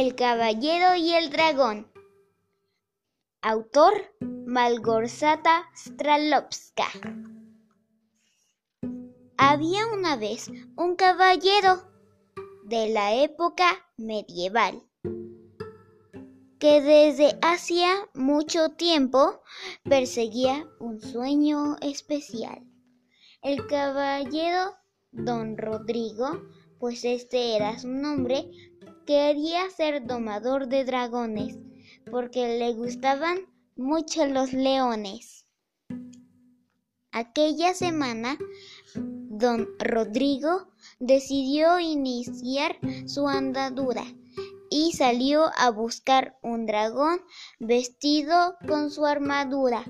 El caballero y el dragón. Autor Malgorzata Stralovska. Había una vez un caballero de la época medieval que desde hacía mucho tiempo perseguía un sueño especial. El caballero don Rodrigo, pues este era su nombre, quería ser domador de dragones porque le gustaban mucho los leones. Aquella semana, don Rodrigo decidió iniciar su andadura y salió a buscar un dragón vestido con su armadura.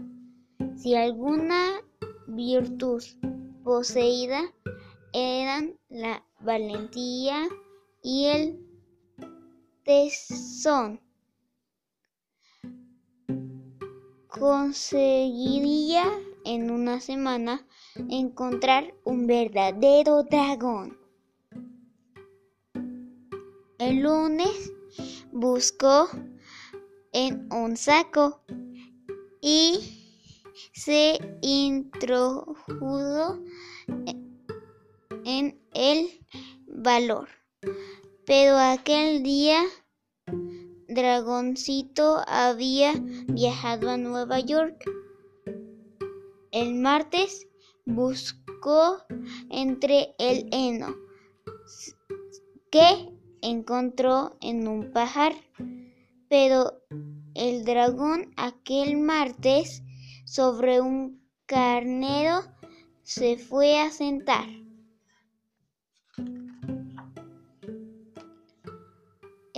Si alguna virtud poseída eran la valentía y el tesón. Conseguiría en una semana encontrar un verdadero dragón. El lunes buscó en un saco y se introdujo el valor. Pero aquel día Dragoncito había viajado a Nueva York. El martes buscó entre el heno que encontró en un pajar, pero el dragón aquel martes sobre un carnero se fue a sentar.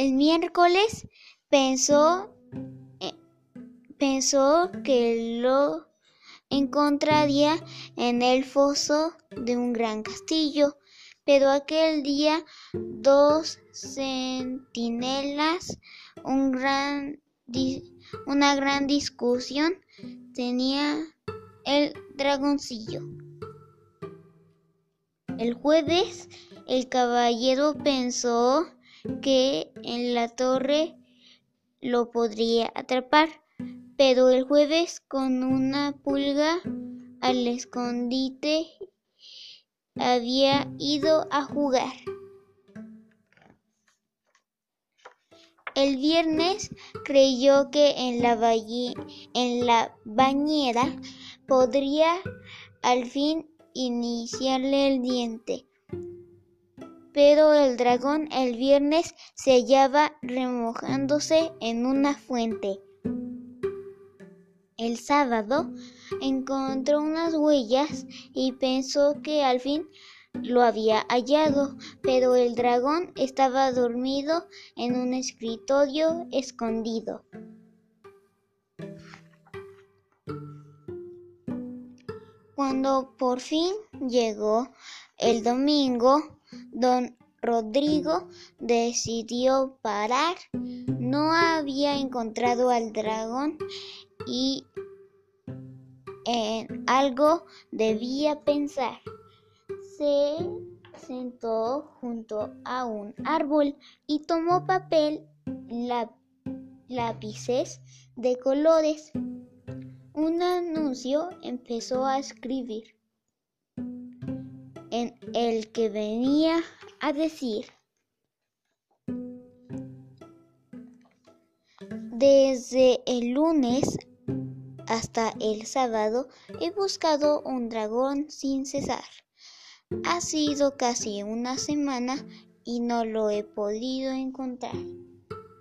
El miércoles pensó, eh, pensó que lo encontraría en el foso de un gran castillo, pero aquel día dos centinelas, un gran, una gran discusión tenía el dragoncillo. El jueves el caballero pensó que en la torre lo podría atrapar, pero el jueves con una pulga al escondite había ido a jugar. El viernes creyó que en la, bañera podría al fin iniciarle el diente pero el dragón el viernes se hallaba remojándose en una fuente. El sábado encontró unas huellas y pensó que al fin lo había hallado, pero el dragón estaba dormido en un escritorio escondido. Cuando por fin llegó el domingo, Don Rodrigo decidió parar. No había encontrado al dragón y en algo debía pensar. Se sentó junto a un árbol y tomó papel, lápices de colores. Un anuncio empezó a escribir en el que venía a decir, desde el lunes hasta el sábado he buscado un dragón sin cesar. Ha sido casi una semana y no lo he podido encontrar.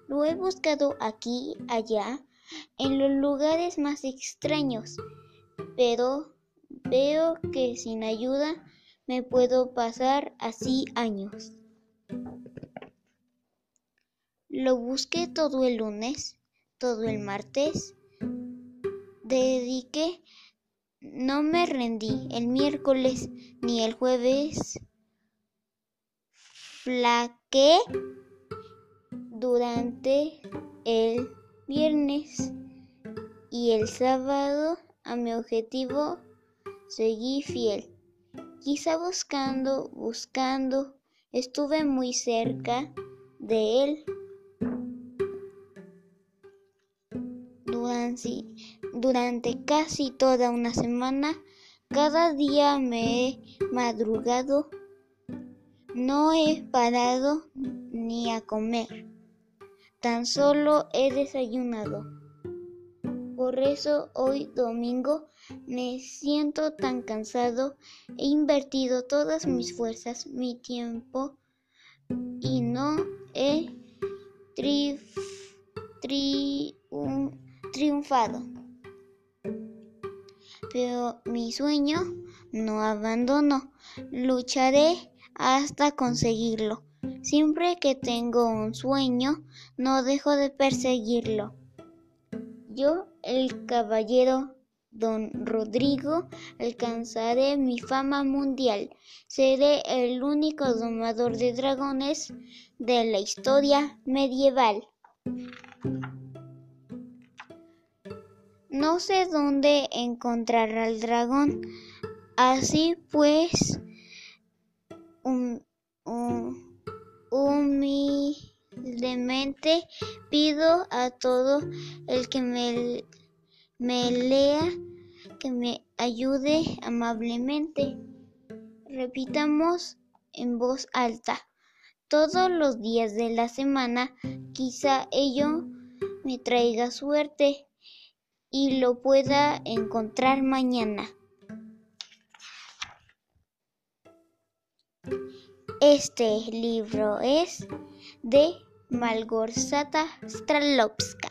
Lo he buscado aquí, allá, en los lugares más extraños, pero veo que sin ayuda me puedo pasar así años. Lo busqué todo el lunes, todo el martes. Dediqué, no me rendí el miércoles ni el jueves. Flaqué durante el viernes y el sábado a mi objetivo seguí fiel. Quizá buscando, buscando, estuve muy cerca de él. Durante casi toda una semana, cada día me he madrugado, no he parado ni a comer, tan solo he desayunado. Por eso hoy domingo me siento tan cansado. He invertido todas mis fuerzas, mi tiempo y no he triunfado. Pero mi sueño no abandono. Lucharé hasta conseguirlo. Siempre que tengo un sueño, no dejo de perseguirlo. Yo, el caballero Don Rodrigo, alcanzaré mi fama mundial. Seré el único domador de dragones de la historia medieval. No sé dónde encontrar al dragón. Así pues, pido a todo el que me me lea, que me ayude amablemente. Repitamos en voz alta todos los días de la semana, quizá ello me traiga suerte y lo pueda encontrar mañana. Este libro es de Malgorzata Stralovska.